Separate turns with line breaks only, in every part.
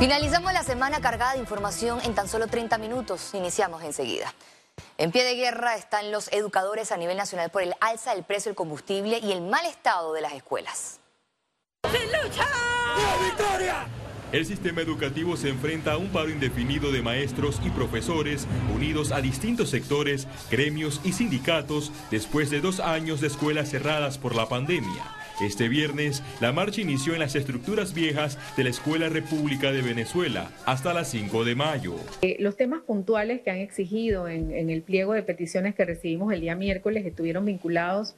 Finalizamos la semana cargada de información en tan solo 30 minutos. Iniciamos enseguida. En pie de guerra están los educadores a nivel nacional por el alza del precio del combustible y el mal estado de las escuelas.
¡Sin lucha!
victoria! El sistema educativo se enfrenta a un paro indefinido de maestros y profesores unidos a distintos sectores, gremios y sindicatos después de dos años de escuelas cerradas por la pandemia. Este viernes, la marcha inició en las estructuras viejas de la Escuela República de Venezuela hasta las 5 de mayo.
Eh, los temas puntuales que han exigido en, el pliego de peticiones que recibimos el día miércoles estuvieron vinculados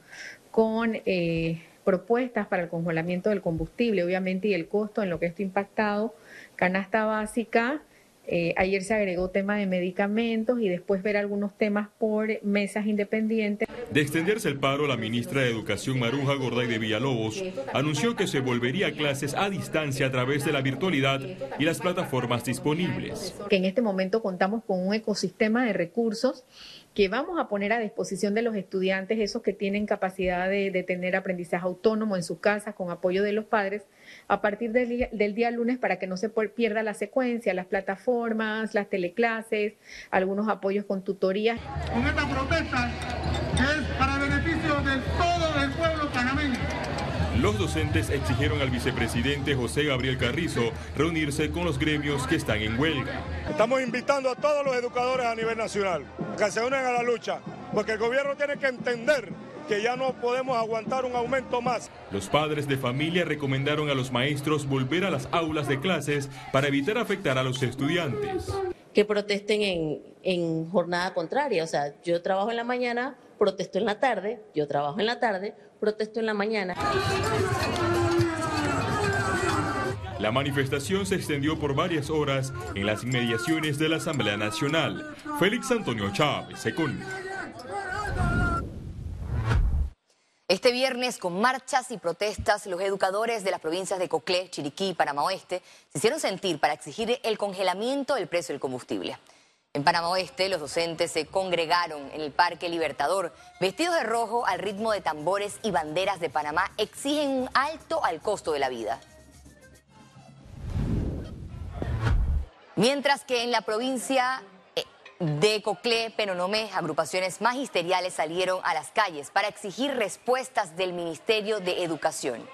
con eh, propuestas para el congelamiento del combustible, obviamente, y el costo en lo que esto ha impactado, canasta básica, eh, ayer se agregó tema de medicamentos y después ver algunos temas por mesas independientes.
De extenderse el paro, la ministra de Educación Maruja Gorday de Villalobos anunció que se volvería a clases a distancia a través de la virtualidad y las plataformas disponibles.
Que en este momento contamos con un ecosistema de recursos que vamos a poner a disposición de los estudiantes, esos que tienen capacidad de, tener aprendizaje autónomo en sus casas con apoyo de los padres, a partir del día, lunes para que no se pierda la secuencia, las plataformas, las teleclases, algunos apoyos con tutorías.
Con esta protesta es para beneficio de todo el pueblo panameño.
Los docentes exigieron al vicepresidente José Gabriel Carrizo reunirse con los gremios que están en huelga.
Estamos invitando a todos los educadores a nivel nacional que se unan a la lucha, porque el gobierno tiene que entender que ya no podemos aguantar un aumento más.
Los padres de familia recomendaron a los maestros volver a las aulas de clases para evitar afectar a los estudiantes.
Que protesten en, en jornada contraria, o sea, yo trabajo en la mañana, protesto en la tarde, yo trabajo en la tarde, protesto en la mañana.
La manifestación se extendió por varias horas en las inmediaciones de la Asamblea Nacional. Félix Antonio Chávez, Econ.
Este viernes, con marchas y protestas, los educadores de las provincias de Coclé, Chiriquí y Panamá Oeste se hicieron sentir para exigir el congelamiento del precio del combustible. En Panamá Oeste, los docentes se congregaron en el Parque Libertador. Vestidos de rojo al ritmo de tambores y banderas de Panamá, exigen un alto al costo de la vida. Mientras que en la provincia de Coclé, Penonomé, agrupaciones magisteriales salieron a las calles para exigir respuestas del Ministerio de Educación.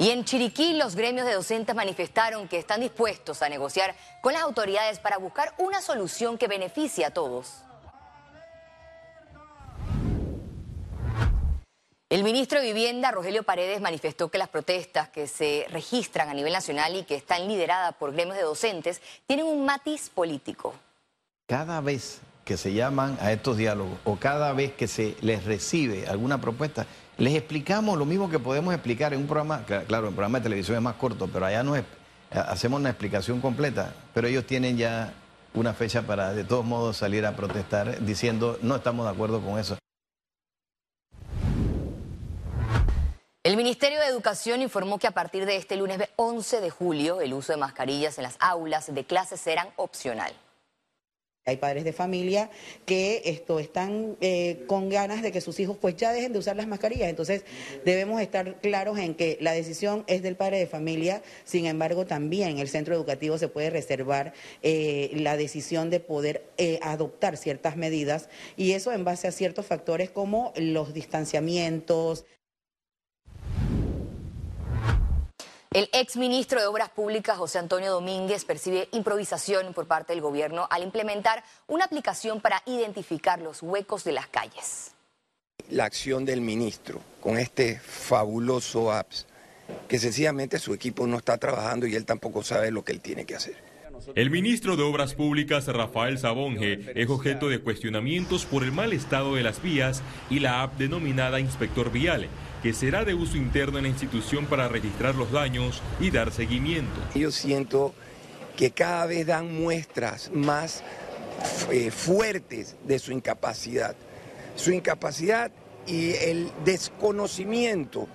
Y en Chiriquí los gremios de docentes manifestaron que están dispuestos a negociar con las autoridades para buscar una solución que beneficie a todos. El ministro de Vivienda, Rogelio Paredes, manifestó que las protestas que se registran a nivel nacional y que están lideradas por gremios de docentes tienen un matiz político.
Cada vez que se llaman a estos diálogos o cada vez que se les recibe alguna propuesta, les explicamos lo mismo que podemos explicar en un programa, claro, en programa de televisión es más corto, pero allá no es, hacemos una explicación completa, pero ellos tienen ya una fecha para de todos modos salir a protestar diciendo no estamos de acuerdo con eso.
El Ministerio de Educación informó que a partir de este lunes 11 de julio el uso de mascarillas en las aulas de clases será opcional.
Hay padres de familia que esto están eh, con ganas de que sus hijos pues ya dejen de usar las mascarillas. Entonces debemos estar claros en que la decisión es del padre de familia. Sin embargo, también el centro educativo se puede reservar eh, la decisión de poder eh, adoptar ciertas medidas y eso en base a ciertos factores como los distanciamientos.
El exministro de Obras Públicas, José Antonio Domínguez, percibe improvisación por parte del gobierno al implementar una aplicación para identificar los huecos de las calles.
La acción del ministro con este fabuloso apps, que sencillamente su equipo no está trabajando y él tampoco sabe lo que él tiene que hacer.
El ministro de Obras Públicas, Rafael Sabonge, es objeto de cuestionamientos por el mal estado de las vías y la app denominada Inspector Vial que será de uso interno en la institución para registrar los daños y dar seguimiento.
Yo siento que cada vez dan muestras más eh, fuertes de su incapacidad. Su incapacidad y el desconocimiento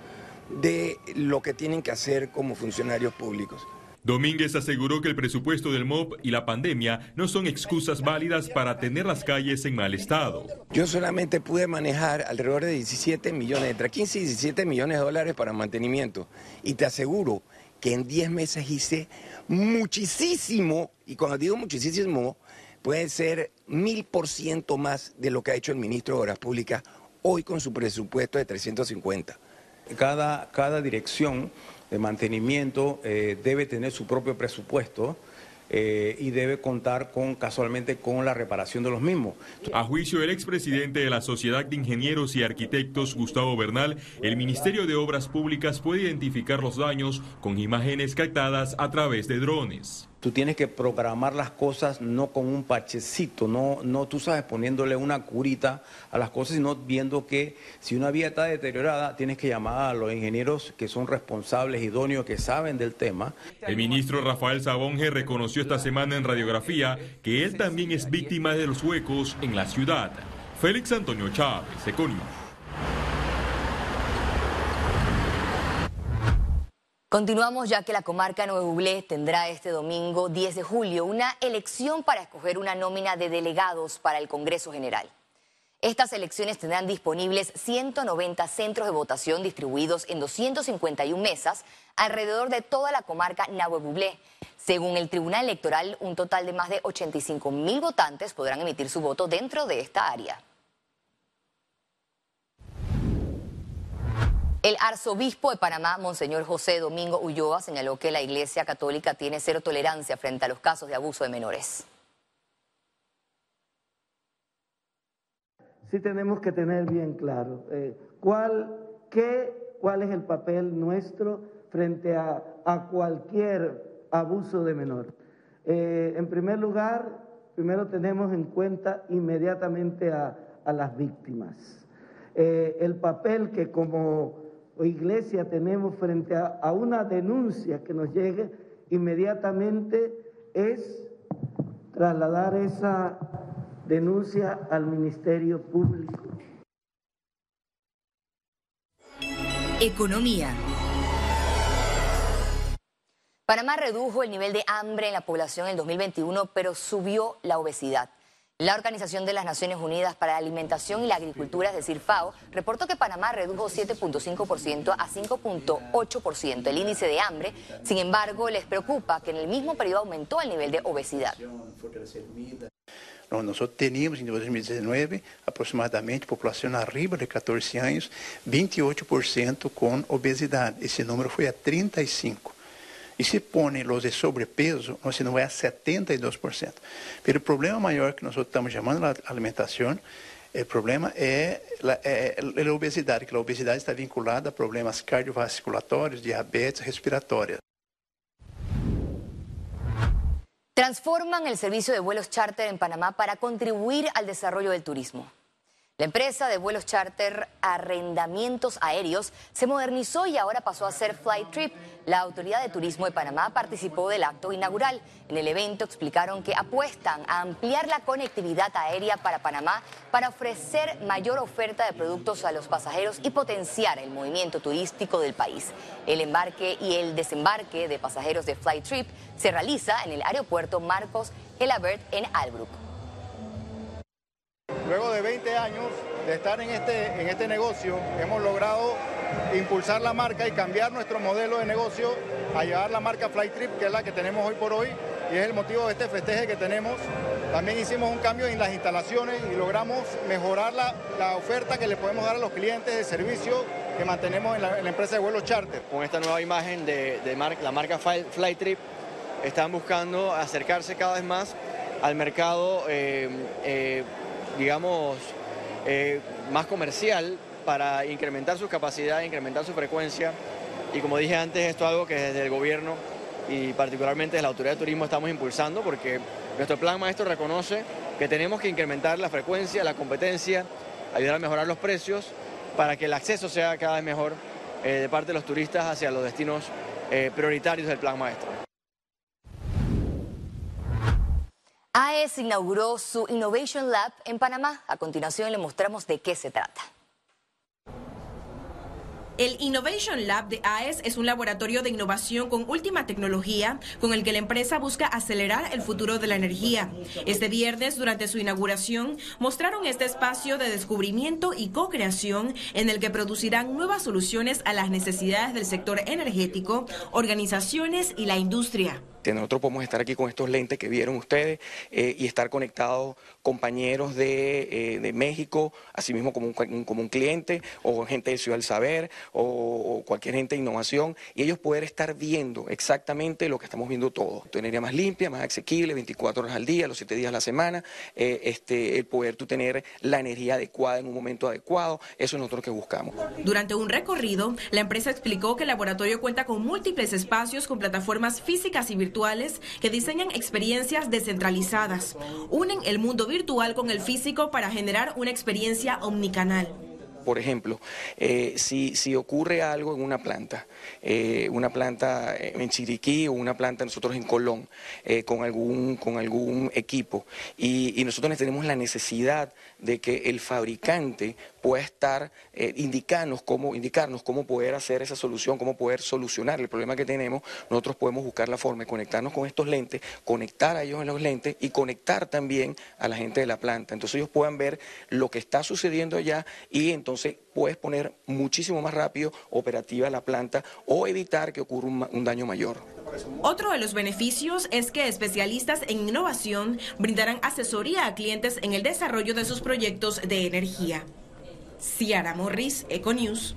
de lo que tienen que hacer como funcionarios públicos.
Domínguez aseguró que el presupuesto del MOB y la pandemia no son excusas válidas para tener las calles en mal estado.
Yo solamente pude manejar alrededor de 17 millones, entre 15 y 17 millones de dólares para mantenimiento. Y te aseguro que en 10 meses hice muchísimo, y cuando digo muchísimo, puede ser mil por ciento más de lo que ha hecho el ministro de Obras Públicas hoy con su presupuesto de 350.
Cada, cada dirección de mantenimiento eh, debe tener su propio presupuesto. Eh, y debe contar con casualmente con la reparación de los mismos.
A juicio del expresidente de la Sociedad de Ingenieros y Arquitectos, Gustavo Bernal, el Ministerio de Obras Públicas puede identificar los daños con imágenes captadas a través de drones.
Tú tienes que programar las cosas no con un parchecito, no, no tú sabes poniéndole una curita a las cosas, sino viendo que si una vía está deteriorada, tienes que llamar a los ingenieros que son responsables, idóneos, que saben del tema.
El ministro Rafael Sabonge reconoció esta semana en radiografía que él también es víctima de los huecos en la ciudad. Félix Antonio Chávez, Econius.
Continuamos ya que la comarca Nuevo Buglé tendrá este domingo 10 de julio una elección para escoger una nómina de delegados para el Congreso General. Estas elecciones tendrán disponibles 190 centros de votación distribuidos en 251 mesas alrededor de toda la comarca Nahue Buglé. Según el Tribunal Electoral, un total de más de 85 mil votantes podrán emitir su voto dentro de esta área. El arzobispo de Panamá, Monseñor José Domingo Ulloa, señaló que la Iglesia Católica tiene cero tolerancia frente a los casos de abuso de menores.
Sí tenemos que tener bien claro eh, cuál, qué, cuál es el papel nuestro frente a, cualquier abuso de menor. Eh, en primer lugar, primero tenemos en cuenta inmediatamente a, las víctimas. Eh, el papel que como o iglesia tenemos frente a, una denuncia que nos llegue inmediatamente es trasladar esa denuncia al Ministerio Público.
Economía. Panamá redujo el nivel de hambre en la población en el 2021, pero subió la obesidad. La Organización de las Naciones Unidas para la Alimentación y la Agricultura, es decir, FAO, reportó que Panamá redujo 7.5% a 5.8% el índice de hambre. Sin embargo, les preocupa que en el mismo periodo aumentó el nivel de obesidad.
nosotros teníamos en 2019 aproximadamente población arriba de 14 años, 28% con obesidad. Ese número fue a 35%. E se põe os de sobrepeso, você não a 72%. Pero o problema maior que nós estamos chamando de alimentação, o problema é a, é, é a obesidade, que a obesidade está vinculada a problemas cardiovasculatórios, diabetes, respiratórios.
Transforman el servicio de vuelos charter en Panamá para contribuir al desarrollo del turismo. La empresa de vuelos charter Arrendamientos Aéreos se modernizó y ahora pasó a ser Flight Trip. La Autoridad de Turismo de Panamá participó del acto inaugural. En el evento explicaron que apuestan a ampliar la conectividad aérea para Panamá para ofrecer mayor oferta de productos a los pasajeros y potenciar el movimiento turístico del país. El embarque y el desembarque de pasajeros de Flight Trip se realiza en el aeropuerto Marcos Gelabert en Albrook.
Luego de 20 años de estar en este, en este negocio, hemos logrado impulsar la marca y cambiar nuestro modelo de negocio a llevar la marca Flytrip, que es la que tenemos hoy por hoy, y es el motivo de este festeje que tenemos. También hicimos un cambio en las instalaciones y logramos mejorar la, oferta que le podemos dar a los clientes de servicio que mantenemos en la, empresa de vuelos charter.
Con esta nueva imagen de, la marca Flytrip, están buscando acercarse cada vez más al mercado eh, eh, digamos, eh, más comercial para incrementar su capacidad, incrementar su frecuencia. Y como dije antes, esto es algo que desde el gobierno y particularmente desde la Autoridad de Turismo estamos impulsando porque nuestro plan maestro reconoce que tenemos que incrementar la frecuencia, la competencia, ayudar a mejorar los precios para que el acceso sea cada vez mejor eh, de parte de los turistas hacia los destinos eh, prioritarios del plan maestro.
AES inauguró su Innovation Lab en Panamá. A continuación le mostramos de qué se trata.
El Innovation Lab de AES es un laboratorio de innovación con última tecnología con el que la empresa busca acelerar el futuro de la energía. Este viernes, durante su inauguración, mostraron este espacio de descubrimiento y co-creación en el que producirán nuevas soluciones a las necesidades del sector energético, organizaciones y la industria.
Nosotros podemos estar aquí con estos lentes que vieron ustedes eh, y estar conectados compañeros de, eh, de México, asimismo como un, como un cliente o gente de Ciudad del Saber o, cualquier gente de innovación y ellos poder estar viendo exactamente lo que estamos viendo todos. Tu energía más limpia, más asequible, 24 horas al día, los 7 días a la semana, eh, este, el poder tú tener la energía adecuada en un momento adecuado, eso es nosotros que buscamos.
Durante un recorrido, la empresa explicó que el laboratorio cuenta con múltiples espacios con plataformas físicas y virtuales que diseñan experiencias descentralizadas. Unen el mundo virtual con el físico para generar una experiencia omnicanal.
Por ejemplo, eh, si, ocurre algo en una planta, eh, una planta en Chiriquí o una planta nosotros en Colón, eh, con, algún, con algún equipo, y, nosotros tenemos la necesidad de que el fabricante pueda estar, indicarnos, cómo, indicarnos cómo poder hacer esa solución, cómo poder solucionar el problema que tenemos, nosotros podemos buscar la forma de conectarnos con estos lentes, conectar a ellos en los lentes y conectar también a la gente de la planta. Entonces ellos puedan ver lo que está sucediendo allá y entonces puedes poner muchísimo más rápido operativa la planta o evitar que ocurra un, daño mayor.
Otro de los beneficios es que especialistas en innovación brindarán asesoría a clientes en el desarrollo de sus proyectos de energía. Ciara Morris, Econews.